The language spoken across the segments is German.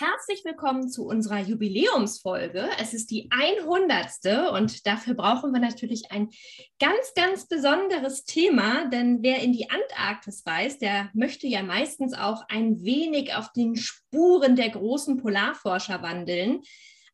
Herzlich willkommen zu unserer Jubiläumsfolge. Es ist die 100. und dafür brauchen wir natürlich ein ganz, ganz besonderes Thema, denn wer in die Antarktis reist, der möchte ja meistens auch ein wenig auf den Spuren der großen Polarforscher wandeln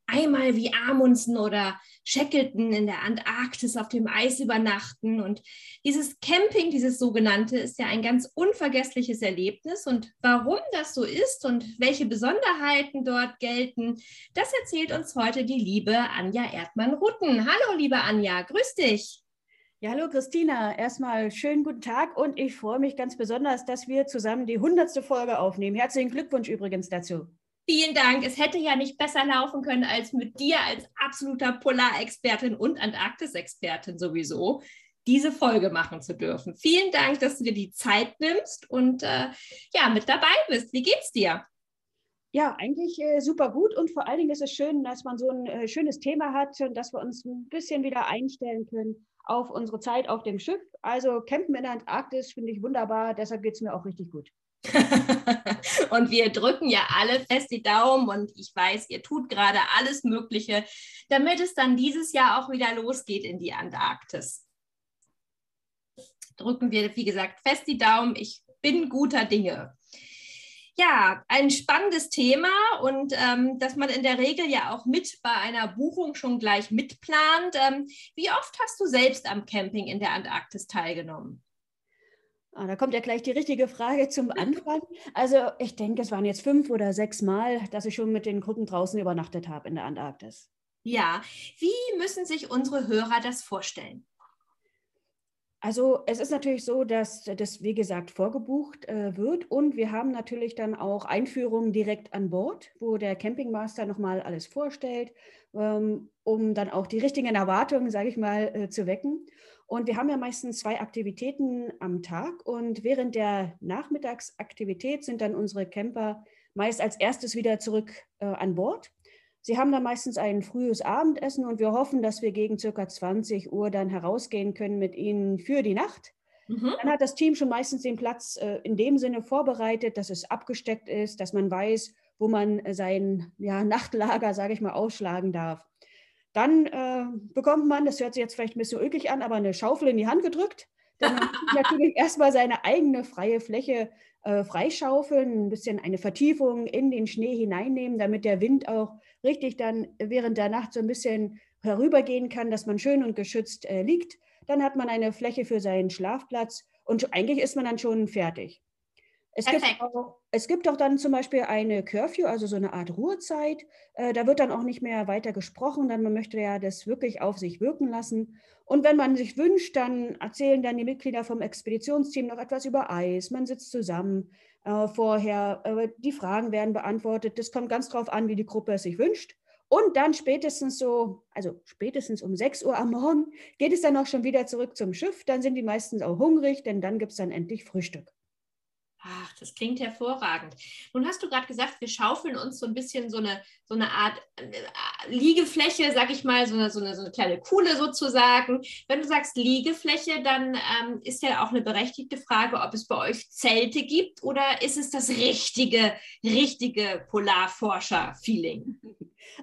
einmal wie Amundsen oder Shackleton in der Antarktis auf dem Eis übernachten. Und dieses Camping, dieses sogenannte, ist ja ein ganz unvergessliches Erlebnis. Und warum das so ist und welche Besonderheiten dort gelten, das erzählt uns heute die liebe Anja Erdmann-Rutten. Hallo, liebe Anja, grüß dich. Ja, hallo Christina. Erstmal schönen guten Tag und ich freue mich ganz besonders, dass wir zusammen die hundertste Folge aufnehmen. Herzlichen Glückwunsch übrigens dazu. Vielen Dank. Es hätte ja nicht besser laufen können als mit dir als absoluter Polarexpertin und Antarktis-Expertin sowieso diese Folge machen zu dürfen. Vielen Dank, dass du dir die Zeit nimmst und äh, ja, mit dabei bist. Wie geht's dir? Ja, eigentlich äh, super gut und vor allen Dingen ist es schön, dass man so ein äh, schönes Thema hat und dass wir uns ein bisschen wieder einstellen können auf unsere Zeit auf dem Schiff. Also Campen in der Antarktis finde ich wunderbar, deshalb geht es mir auch richtig gut. und wir drücken ja alle fest die Daumen und ich weiß, ihr tut gerade alles Mögliche, damit es dann dieses Jahr auch wieder losgeht in die Antarktis. Drücken wir, wie gesagt, fest die Daumen. Ich bin guter Dinge. Ja, ein spannendes Thema und ähm, dass man in der Regel ja auch mit bei einer Buchung schon gleich mitplant. Ähm, wie oft hast du selbst am Camping in der Antarktis teilgenommen? Ah, da kommt ja gleich die richtige Frage zum Anfang. Also ich denke, es waren jetzt fünf oder sechs Mal, dass ich schon mit den Gruppen draußen übernachtet habe in der Antarktis. Ja, wie müssen sich unsere Hörer das vorstellen? Also es ist natürlich so, dass das, wie gesagt, vorgebucht äh, wird und wir haben natürlich dann auch Einführungen direkt an Bord, wo der Campingmaster nochmal alles vorstellt, ähm, um dann auch die richtigen Erwartungen, sage ich mal, äh, zu wecken. Und wir haben ja meistens zwei Aktivitäten am Tag. Und während der Nachmittagsaktivität sind dann unsere Camper meist als erstes wieder zurück äh, an Bord. Sie haben dann meistens ein frühes Abendessen und wir hoffen, dass wir gegen circa 20 Uhr dann herausgehen können mit ihnen für die Nacht. Mhm. Dann hat das Team schon meistens den Platz äh, in dem Sinne vorbereitet, dass es abgesteckt ist, dass man weiß, wo man sein ja, Nachtlager, sage ich mal, ausschlagen darf. Dann äh, bekommt man, das hört sich jetzt vielleicht ein bisschen ulkig an, aber eine Schaufel in die Hand gedrückt. Dann natürlich erstmal seine eigene freie Fläche äh, freischaufeln, ein bisschen eine Vertiefung in den Schnee hineinnehmen, damit der Wind auch richtig dann während der Nacht so ein bisschen herübergehen kann, dass man schön und geschützt äh, liegt. Dann hat man eine Fläche für seinen Schlafplatz und eigentlich ist man dann schon fertig. Es gibt, auch, es gibt auch dann zum Beispiel eine Curfew, also so eine Art Ruhezeit. Äh, da wird dann auch nicht mehr weiter gesprochen, denn man möchte ja das wirklich auf sich wirken lassen. Und wenn man sich wünscht, dann erzählen dann die Mitglieder vom Expeditionsteam noch etwas über Eis. Man sitzt zusammen äh, vorher, die Fragen werden beantwortet. Das kommt ganz drauf an, wie die Gruppe es sich wünscht. Und dann spätestens so, also spätestens um 6 Uhr am Morgen, geht es dann auch schon wieder zurück zum Schiff. Dann sind die meistens auch hungrig, denn dann gibt es dann endlich Frühstück. Ach, das klingt hervorragend. Nun hast du gerade gesagt, wir schaufeln uns so ein bisschen so eine, so eine Art äh, Liegefläche, sag ich mal, so eine, so, eine, so eine kleine Kuhle sozusagen. Wenn du sagst Liegefläche, dann ähm, ist ja auch eine berechtigte Frage, ob es bei euch Zelte gibt oder ist es das richtige, richtige Polarforscher-Feeling?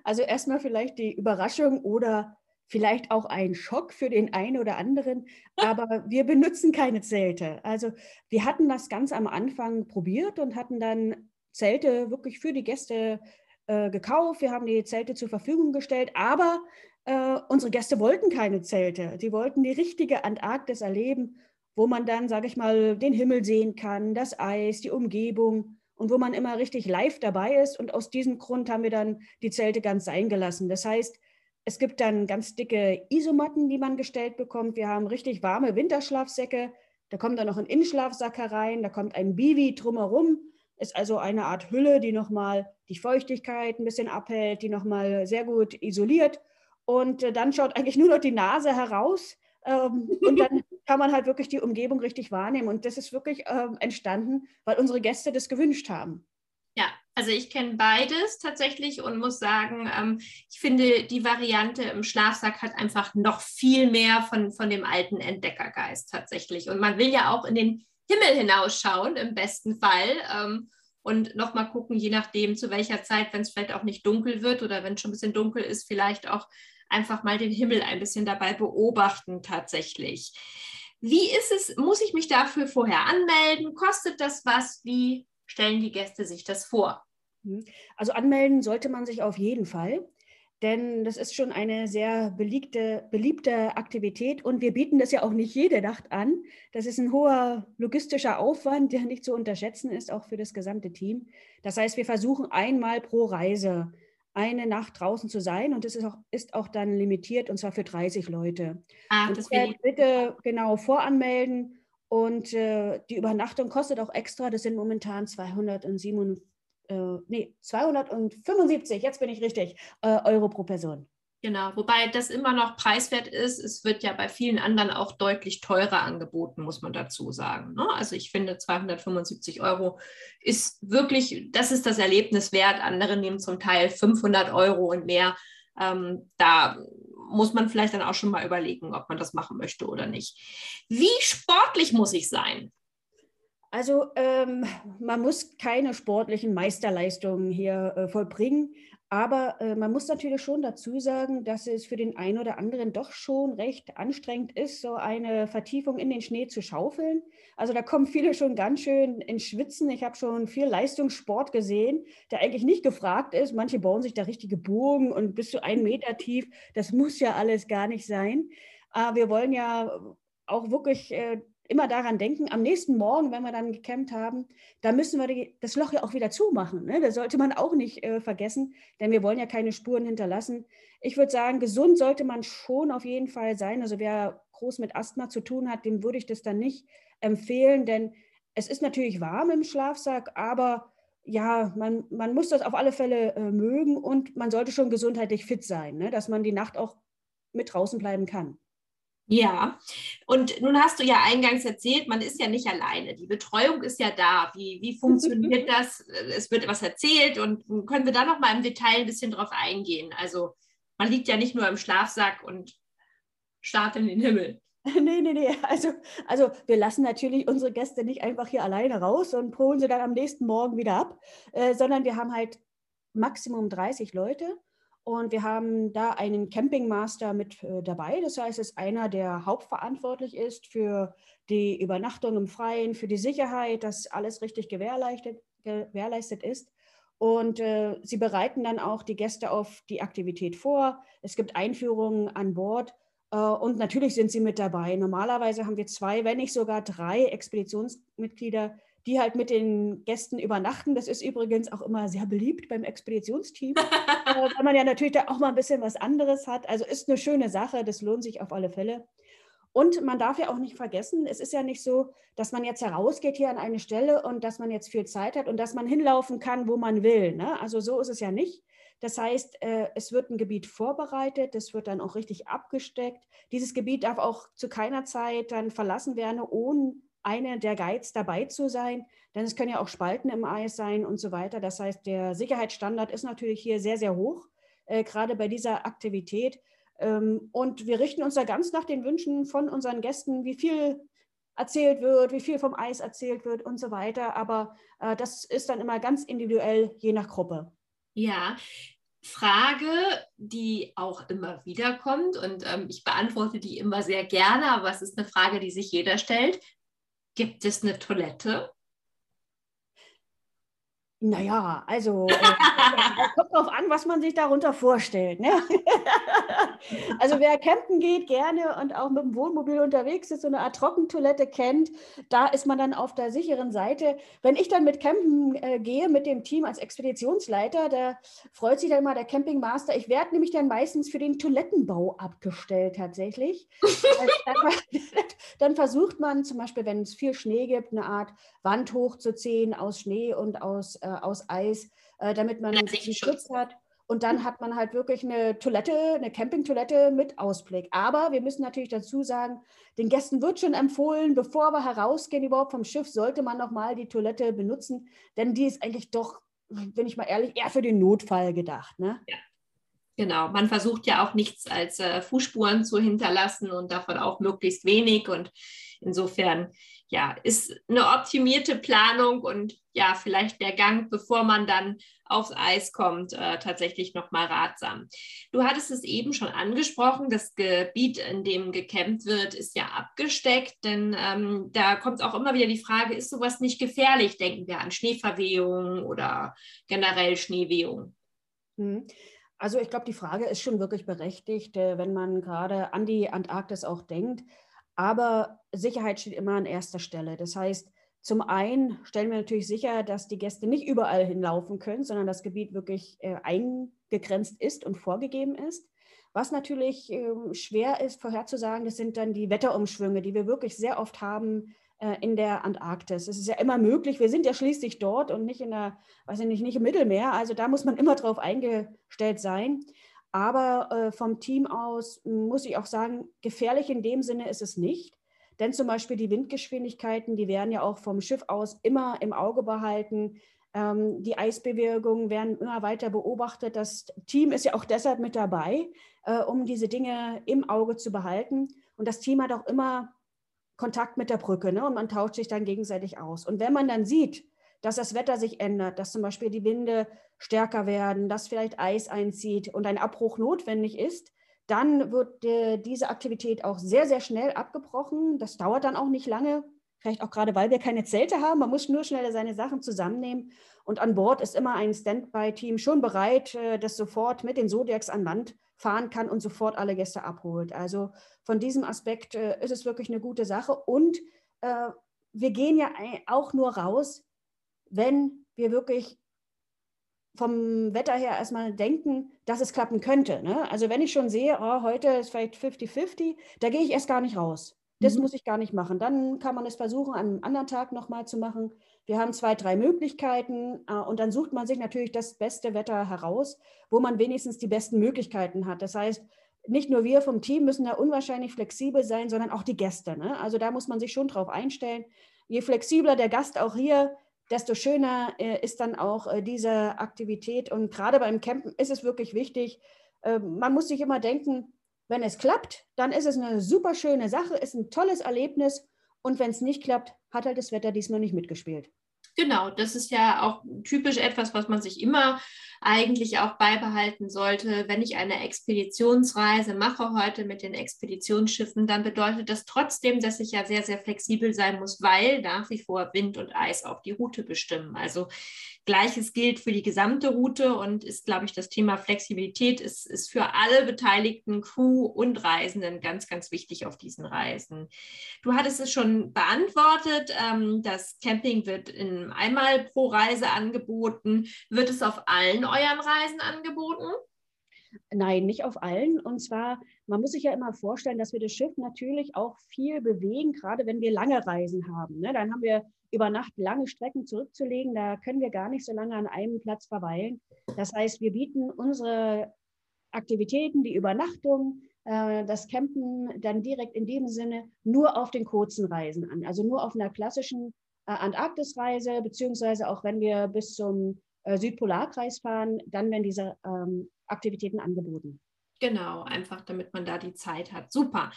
Also erstmal vielleicht die Überraschung oder vielleicht auch ein Schock für den einen oder anderen, aber wir benutzen keine Zelte. Also wir hatten das ganz am Anfang probiert und hatten dann Zelte wirklich für die Gäste äh, gekauft. Wir haben die Zelte zur Verfügung gestellt, aber äh, unsere Gäste wollten keine Zelte. Die wollten die richtige Antarktis erleben, wo man dann, sage ich mal, den Himmel sehen kann, das Eis, die Umgebung und wo man immer richtig live dabei ist. Und aus diesem Grund haben wir dann die Zelte ganz sein gelassen. Das heißt, es gibt dann ganz dicke Isomatten, die man gestellt bekommt. Wir haben richtig warme Winterschlafsäcke. Da kommt dann noch ein Innenschlafsack herein. Da kommt ein Bivi drumherum. Ist also eine Art Hülle, die nochmal die Feuchtigkeit ein bisschen abhält, die nochmal sehr gut isoliert. Und äh, dann schaut eigentlich nur noch die Nase heraus. Ähm, und dann kann man halt wirklich die Umgebung richtig wahrnehmen. Und das ist wirklich ähm, entstanden, weil unsere Gäste das gewünscht haben. Ja, also ich kenne beides tatsächlich und muss sagen, ähm, ich finde, die Variante im Schlafsack hat einfach noch viel mehr von, von dem alten Entdeckergeist tatsächlich. Und man will ja auch in den Himmel hinausschauen, im besten Fall. Ähm, und nochmal gucken, je nachdem, zu welcher Zeit, wenn es vielleicht auch nicht dunkel wird oder wenn es schon ein bisschen dunkel ist, vielleicht auch einfach mal den Himmel ein bisschen dabei beobachten tatsächlich. Wie ist es? Muss ich mich dafür vorher anmelden? Kostet das was? Wie stellen die Gäste sich das vor? Mhm. Also anmelden sollte man sich auf jeden Fall, denn das ist schon eine sehr beliebte, beliebte Aktivität und wir bieten das ja auch nicht jede Nacht an. Das ist ein hoher logistischer Aufwand, der nicht zu unterschätzen ist, auch für das gesamte Team. Das heißt, wir versuchen einmal pro Reise eine Nacht draußen zu sein und das ist auch, ist auch dann limitiert und zwar für 30 Leute. Ah, das bitte genau voranmelden und äh, die Übernachtung kostet auch extra. Das sind momentan 207, äh, nee, 275, jetzt bin ich richtig, äh, Euro pro Person. Genau, wobei das immer noch preiswert ist. Es wird ja bei vielen anderen auch deutlich teurer angeboten, muss man dazu sagen. Ne? Also ich finde 275 Euro ist wirklich, das ist das Erlebnis wert. Andere nehmen zum Teil 500 Euro und mehr. Ähm, da muss man vielleicht dann auch schon mal überlegen, ob man das machen möchte oder nicht. Wie sportlich muss ich sein? Also ähm, man muss keine sportlichen Meisterleistungen hier äh, vollbringen, aber äh, man muss natürlich schon dazu sagen, dass es für den einen oder anderen doch schon recht anstrengend ist, so eine Vertiefung in den Schnee zu schaufeln. Also da kommen viele schon ganz schön ins Schwitzen. Ich habe schon viel Leistungssport gesehen, der eigentlich nicht gefragt ist. Manche bauen sich da richtige Burgen und bis zu einen Meter tief. Das muss ja alles gar nicht sein. Aber wir wollen ja auch wirklich äh, immer daran denken, am nächsten Morgen, wenn wir dann gecampt haben, da müssen wir die, das Loch ja auch wieder zumachen. Ne? Das sollte man auch nicht äh, vergessen, denn wir wollen ja keine Spuren hinterlassen. Ich würde sagen, gesund sollte man schon auf jeden Fall sein. Also wer groß mit Asthma zu tun hat, dem würde ich das dann nicht empfehlen, denn es ist natürlich warm im Schlafsack, aber ja, man, man muss das auf alle Fälle äh, mögen und man sollte schon gesundheitlich fit sein, ne? dass man die Nacht auch mit draußen bleiben kann. Ja, und nun hast du ja eingangs erzählt, man ist ja nicht alleine. Die Betreuung ist ja da. Wie, wie funktioniert das? Es wird was erzählt und können wir da noch mal im Detail ein bisschen drauf eingehen? Also man liegt ja nicht nur im Schlafsack und starrt in den Himmel. Nee, nee, nee. Also, also wir lassen natürlich unsere Gäste nicht einfach hier alleine raus und holen sie dann am nächsten Morgen wieder ab, äh, sondern wir haben halt Maximum 30 Leute und wir haben da einen Campingmaster mit äh, dabei. Das heißt, es ist einer, der hauptverantwortlich ist für die Übernachtung im Freien, für die Sicherheit, dass alles richtig gewährleistet, gewährleistet ist. Und äh, sie bereiten dann auch die Gäste auf die Aktivität vor. Es gibt Einführungen an Bord. Äh, und natürlich sind sie mit dabei. Normalerweise haben wir zwei, wenn nicht sogar drei Expeditionsmitglieder, die halt mit den Gästen übernachten. Das ist übrigens auch immer sehr beliebt beim Expeditionsteam, äh, weil man ja natürlich da auch mal ein bisschen was anderes hat. Also ist eine schöne Sache, das lohnt sich auf alle Fälle. Und man darf ja auch nicht vergessen, es ist ja nicht so, dass man jetzt herausgeht hier an eine Stelle und dass man jetzt viel Zeit hat und dass man hinlaufen kann, wo man will. Ne? Also so ist es ja nicht. Das heißt, äh, es wird ein Gebiet vorbereitet, das wird dann auch richtig abgesteckt. Dieses Gebiet darf auch zu keiner Zeit dann verlassen werden, ohne eine der Guides dabei zu sein, denn es können ja auch Spalten im Eis sein und so weiter. Das heißt, der Sicherheitsstandard ist natürlich hier sehr, sehr hoch, äh, gerade bei dieser Aktivität. Ähm, und wir richten uns da ganz nach den Wünschen von unseren Gästen, wie viel erzählt wird, wie viel vom Eis erzählt wird und so weiter. Aber äh, das ist dann immer ganz individuell, je nach Gruppe. Ja, Frage, die auch immer wieder kommt und ähm, ich beantworte die immer sehr gerne, aber es ist eine Frage, die sich jeder stellt. Gibt es eine Toilette? Naja, also äh, kommt drauf an, was man sich darunter vorstellt. Ne? also wer campen geht gerne und auch mit dem Wohnmobil unterwegs ist, so eine Art Trockentoilette kennt, da ist man dann auf der sicheren Seite. Wenn ich dann mit Campen äh, gehe, mit dem Team als Expeditionsleiter, da freut sich dann immer der Campingmaster. Ich werde nämlich dann meistens für den Toilettenbau abgestellt tatsächlich. dann, dann versucht man zum Beispiel, wenn es viel Schnee gibt, eine Art Wand hochzuziehen aus Schnee und aus, äh, aus Eis, äh, damit man sich Schutz hat. Und dann hat man halt wirklich eine Toilette, eine Campingtoilette mit Ausblick. Aber wir müssen natürlich dazu sagen, den Gästen wird schon empfohlen, bevor wir herausgehen überhaupt vom Schiff, sollte man nochmal die Toilette benutzen, denn die ist eigentlich doch, bin ich mal ehrlich, eher für den Notfall gedacht. Ne? Ja. Genau, man versucht ja auch nichts als äh, Fußspuren zu hinterlassen und davon auch möglichst wenig. Und insofern ja, ist eine optimierte Planung und ja, vielleicht der Gang, bevor man dann aufs Eis kommt, äh, tatsächlich nochmal ratsam. Du hattest es eben schon angesprochen, das Gebiet, in dem gecampt wird, ist ja abgesteckt, denn ähm, da kommt auch immer wieder die Frage, ist sowas nicht gefährlich? Denken wir an Schneeverwehungen oder generell Schneewehungen. Mhm. Also ich glaube, die Frage ist schon wirklich berechtigt, äh, wenn man gerade an die Antarktis auch denkt. Aber Sicherheit steht immer an erster Stelle. Das heißt, zum einen stellen wir natürlich sicher, dass die Gäste nicht überall hinlaufen können, sondern das Gebiet wirklich äh, eingegrenzt ist und vorgegeben ist. Was natürlich äh, schwer ist vorherzusagen, das sind dann die Wetterumschwünge, die wir wirklich sehr oft haben äh, in der Antarktis. Es ist ja immer möglich, wir sind ja schließlich dort und nicht in der, weiß ich nicht, nicht im Mittelmeer. Also da muss man immer drauf eingestellt sein. Aber äh, vom Team aus muss ich auch sagen, gefährlich in dem Sinne ist es nicht. Denn zum Beispiel die Windgeschwindigkeiten, die werden ja auch vom Schiff aus immer im Auge behalten. Ähm, die Eisbewegungen werden immer weiter beobachtet. Das Team ist ja auch deshalb mit dabei, äh, um diese Dinge im Auge zu behalten. Und das Team hat auch immer Kontakt mit der Brücke ne? und man tauscht sich dann gegenseitig aus. Und wenn man dann sieht, dass das Wetter sich ändert, dass zum Beispiel die Winde stärker werden, dass vielleicht Eis einzieht und ein Abbruch notwendig ist, dann wird äh, diese Aktivität auch sehr, sehr schnell abgebrochen. Das dauert dann auch nicht lange, vielleicht auch gerade, weil wir keine Zelte haben. Man muss nur schnell seine Sachen zusammennehmen. Und an Bord ist immer ein Standby-Team schon bereit, äh, das sofort mit den Zodiacs an Land fahren kann und sofort alle Gäste abholt. Also von diesem Aspekt äh, ist es wirklich eine gute Sache. Und wir gehen ja auch nur raus, wenn wir wirklich vom Wetter her erstmal denken, dass es klappen könnte. Ne? Also wenn ich schon sehe, oh, heute ist vielleicht 50-50, da gehe ich erst gar nicht raus. Das mhm. muss ich gar nicht machen. Dann kann man es versuchen, an einem anderen Tag nochmal zu machen. Wir haben zwei, drei Möglichkeiten äh, und dann sucht man sich natürlich das beste Wetter heraus, wo man wenigstens die besten Möglichkeiten hat. Das heißt, nicht nur wir vom Team müssen da unwahrscheinlich flexibel sein, sondern auch die Gäste. Ne? Also da muss man sich schon drauf einstellen. Je flexibler der Gast auch hier desto schöner äh, ist dann auch äh, diese Aktivität. Und gerade beim Campen ist es wirklich wichtig, äh, man muss sich immer denken, wenn es klappt, dann ist es eine super schöne Sache, ist ein tolles Erlebnis. Und wenn es nicht klappt, hat halt das Wetter diesmal nicht mitgespielt. Genau, das ist ja auch typisch etwas, was man sich immer eigentlich auch beibehalten sollte. Wenn ich eine Expeditionsreise mache heute mit den Expeditionsschiffen, dann bedeutet das trotzdem, dass ich ja sehr, sehr flexibel sein muss, weil nach wie vor Wind und Eis auch die Route bestimmen. Also Gleiches gilt für die gesamte Route und ist, glaube ich, das Thema Flexibilität ist, ist für alle beteiligten Crew und Reisenden ganz, ganz wichtig auf diesen Reisen. Du hattest es schon beantwortet, ähm, das Camping wird in einmal pro Reise angeboten. Wird es auf allen euren Reisen angeboten? Nein, nicht auf allen. Und zwar, man muss sich ja immer vorstellen, dass wir das Schiff natürlich auch viel bewegen, gerade wenn wir lange Reisen haben. Ne? Dann haben wir über Nacht lange Strecken zurückzulegen. Da können wir gar nicht so lange an einem Platz verweilen. Das heißt, wir bieten unsere Aktivitäten, die Übernachtung, äh, das Campen dann direkt in dem Sinne nur auf den kurzen Reisen an. Also nur auf einer klassischen Antarktisreise, beziehungsweise auch wenn wir bis zum äh, Südpolarkreis fahren, dann werden diese ähm, Aktivitäten angeboten. Genau, einfach damit man da die Zeit hat. Super.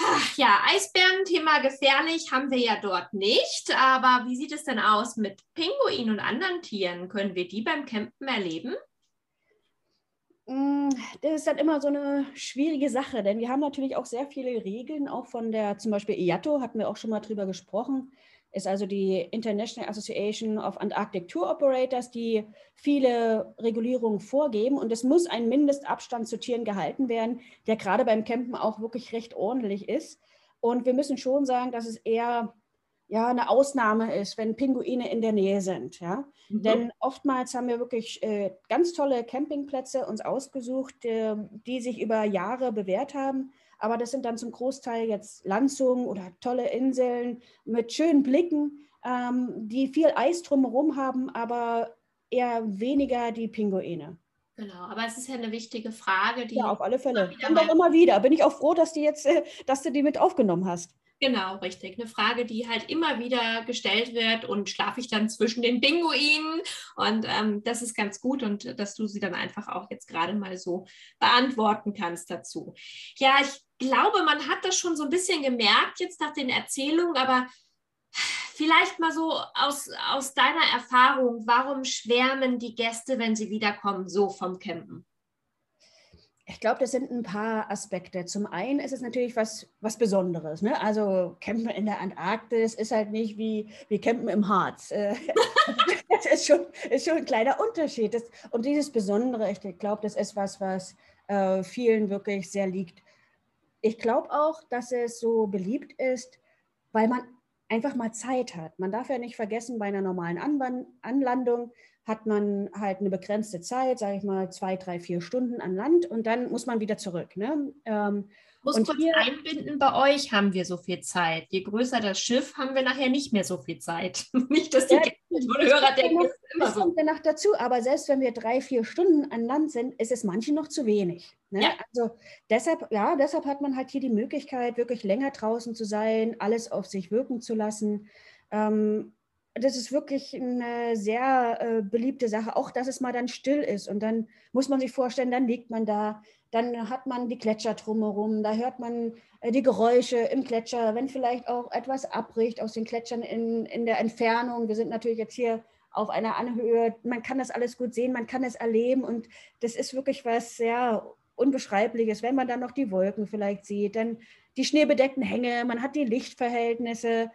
Ach, ja, Eisbären, Thema gefährlich, haben wir ja dort nicht. Aber wie sieht es denn aus mit Pinguinen und anderen Tieren? Können wir die beim Campen erleben? Mm, das ist dann immer so eine schwierige Sache, denn wir haben natürlich auch sehr viele Regeln, auch von der zum Beispiel IATO, hatten wir auch schon mal drüber gesprochen. Ist also die International Association of Antarctic Tour Operators, die viele Regulierungen vorgeben. Und es muss ein Mindestabstand zu Tieren gehalten werden, der gerade beim Campen auch wirklich recht ordentlich ist. Und wir müssen schon sagen, dass es eher ja, eine Ausnahme ist, wenn Pinguine in der Nähe sind. Ja? Mhm. Denn oftmals haben wir wirklich äh, ganz tolle Campingplätze uns ausgesucht, äh, die sich über Jahre bewährt haben. Aber das sind dann zum Großteil jetzt Landzungen oder tolle Inseln mit schönen Blicken, ähm, die viel Eis drumherum haben, aber eher weniger die Pinguine. Genau, aber es ist ja eine wichtige Frage. Die ja, auf alle Fälle. Kommt auch immer wieder. Bin ich auch froh, dass, die jetzt, äh, dass du die mit aufgenommen hast. Genau, richtig. Eine Frage, die halt immer wieder gestellt wird und schlafe ich dann zwischen den Pinguinen? Und ähm, das ist ganz gut und dass du sie dann einfach auch jetzt gerade mal so beantworten kannst dazu. Ja, ich glaube, man hat das schon so ein bisschen gemerkt jetzt nach den Erzählungen, aber vielleicht mal so aus, aus deiner Erfahrung, warum schwärmen die Gäste, wenn sie wiederkommen, so vom Campen? Ich glaube, das sind ein paar Aspekte. Zum einen ist es natürlich was, was Besonderes. Ne? Also Campen in der Antarktis ist halt nicht wie, wie Campen im Harz. Äh, das ist schon, ist schon ein kleiner Unterschied. Das, und dieses Besondere, ich glaube, das ist was, was äh, vielen wirklich sehr liegt. Ich glaube auch, dass es so beliebt ist, weil man einfach mal Zeit hat. Man darf ja nicht vergessen, bei einer normalen Anlandung hat man halt eine begrenzte Zeit, sage ich mal zwei, drei, vier Stunden an Land und dann muss man wieder zurück. Ne? Ähm, muss und kurz hier, einbinden, bei euch haben wir so viel Zeit. Je größer das Schiff, haben wir nachher nicht mehr so viel Zeit. nicht, dass die ja, Hörer denken, das, ist immer das so. kommt danach dazu. Aber selbst wenn wir drei, vier Stunden an Land sind, ist es manchen noch zu wenig. Ne? Ja. Also deshalb, ja, deshalb hat man halt hier die Möglichkeit, wirklich länger draußen zu sein, alles auf sich wirken zu lassen. Ähm, das ist wirklich eine sehr äh, beliebte Sache, auch dass es mal dann still ist. Und dann muss man sich vorstellen, dann liegt man da, dann hat man die Gletscher drumherum, da hört man äh, die Geräusche im Gletscher, wenn vielleicht auch etwas abbricht aus den Gletschern in, in der Entfernung. Wir sind natürlich jetzt hier auf einer Anhöhe, man kann das alles gut sehen, man kann es erleben und das ist wirklich was sehr Unbeschreibliches, wenn man dann noch die Wolken vielleicht sieht, dann die schneebedeckten Hänge, man hat die Lichtverhältnisse,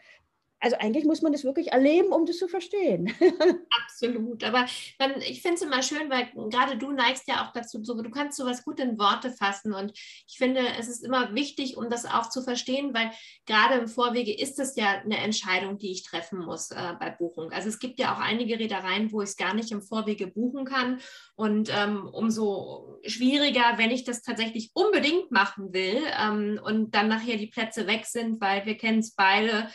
also eigentlich muss man das wirklich erleben, um das zu verstehen. Absolut. Aber man, ich finde es immer schön, weil gerade du neigst ja auch dazu, so, du kannst sowas gut in Worte fassen. Und ich finde, es ist immer wichtig, um das auch zu verstehen, weil gerade im Vorwege ist es ja eine Entscheidung, die ich treffen muss äh, bei Buchung. Also es gibt ja auch einige Reedereien, wo ich es gar nicht im Vorwege buchen kann. Und ähm, umso schwieriger, wenn ich das tatsächlich unbedingt machen will ähm, und dann nachher die Plätze weg sind, weil wir kennen es beide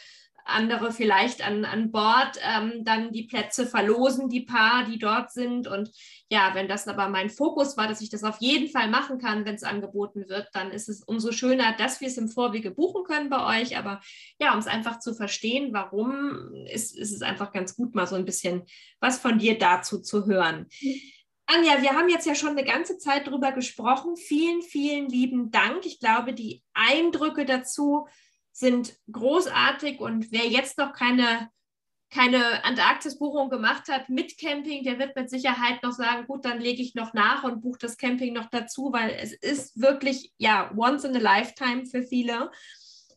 andere vielleicht an, an Bord ähm, dann die Plätze verlosen, die paar, die dort sind. Und ja, wenn das aber mein Fokus war, dass ich das auf jeden Fall machen kann, wenn es angeboten wird, dann ist es umso schöner, dass wir es im Vorwege buchen können bei euch. Aber ja, um es einfach zu verstehen, warum, ist, ist es einfach ganz gut, mal so ein bisschen was von dir dazu zu hören. Anja, wir haben jetzt ja schon eine ganze Zeit drüber gesprochen. Vielen, vielen lieben Dank. Ich glaube, die Eindrücke dazu, sind großartig und wer jetzt noch keine, keine Antarktis-Buchung gemacht hat mit Camping, der wird mit Sicherheit noch sagen, gut, dann lege ich noch nach und buche das Camping noch dazu, weil es ist wirklich, ja, once in a lifetime für viele.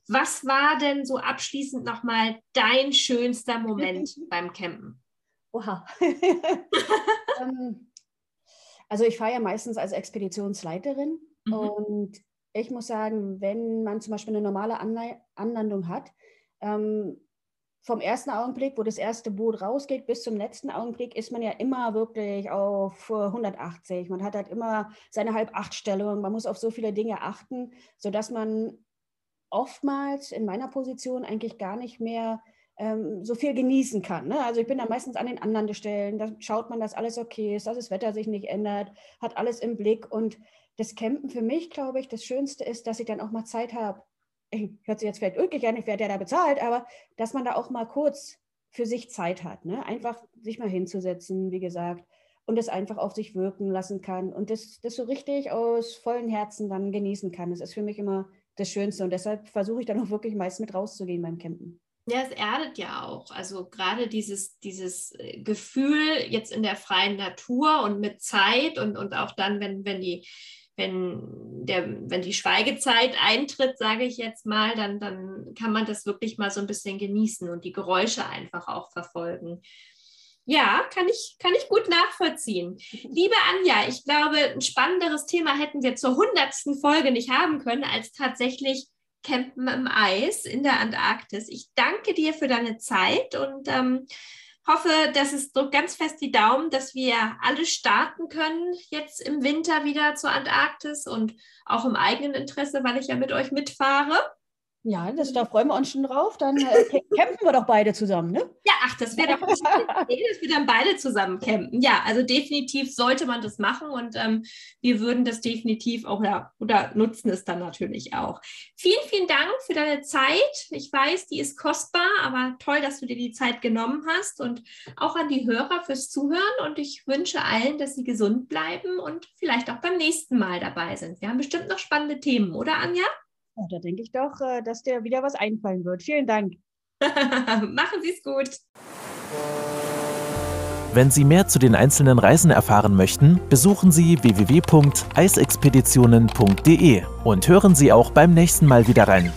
Was war denn so abschließend nochmal dein schönster Moment beim Campen? Oha. Ähm, also ich fahre ja meistens als Expeditionsleiterin mhm. und ich muss sagen, wenn man zum Beispiel eine normale Anlandung hat, ähm, vom ersten Augenblick, wo das erste Boot rausgeht, bis zum letzten Augenblick ist man ja immer wirklich auf 180. Man hat halt immer seine Halb-Acht-Stellung. Man muss auf so viele Dinge achten, sodass man oftmals in meiner Position eigentlich gar nicht mehr ähm, so viel genießen kann. Ne? Also ich bin da meistens an den Anlandestellen, da schaut man, dass alles okay ist, dass das Wetter sich nicht ändert, hat alles im Blick und das Campen für mich, glaube ich, das Schönste ist, dass ich dann auch mal Zeit habe. Hört sich jetzt vielleicht ulkig an, ich werde ja da bezahlt, aber dass man da auch mal kurz für sich Zeit hat. Ne? Einfach sich mal hinzusetzen, wie gesagt, und das einfach auf sich wirken lassen kann und das, das so richtig aus vollen Herzen dann genießen kann. Das ist für mich immer das Schönste und deshalb versuche ich dann auch wirklich meist mit rauszugehen beim Campen. Ja, es erdet ja auch. Also gerade dieses, dieses äh, Gefühl jetzt in der freien Natur und mit Zeit und, und auch dann, wenn, wenn die wenn, der, wenn die Schweigezeit eintritt, sage ich jetzt mal, dann, dann kann man das wirklich mal so ein bisschen genießen und die Geräusche einfach auch verfolgen. Ja, kann ich, kann ich gut nachvollziehen. Liebe Anja, ich glaube, ein spannenderes Thema hätten wir zur hundertsten Folge nicht haben können, als tatsächlich Campen im Eis in der Antarktis. Ich danke dir für deine Zeit und ähm, hoffe, dass es drückt ganz fest die Daumen, dass wir alle starten können jetzt im Winter wieder zur Antarktis und auch im eigenen Interesse, weil ich ja mit euch mitfahre. Ja, das, da freuen wir uns schon drauf. Dann äh, campen wir doch beide zusammen, ne? Ja, ach, das wäre doch eine Idee, dass wir dann beide zusammen campen. Ja, also definitiv sollte man das machen und ähm, wir würden das definitiv auch, ja, oder nutzen es dann natürlich auch. Vielen, vielen Dank für deine Zeit. Ich weiß, die ist kostbar, aber toll, dass du dir die Zeit genommen hast und auch an die Hörer fürs Zuhören und ich wünsche allen, dass sie gesund bleiben und vielleicht auch beim nächsten Mal dabei sind. Wir haben bestimmt noch spannende Themen, oder Anja? Ja, da denke ich doch, äh, dass dir wieder was einfallen wird. Vielen Dank. Machen Sie es gut. Wenn Sie mehr zu den einzelnen Reisen erfahren möchten, besuchen Sie www.eisexpeditionen.de und hören Sie auch beim nächsten Mal wieder rein.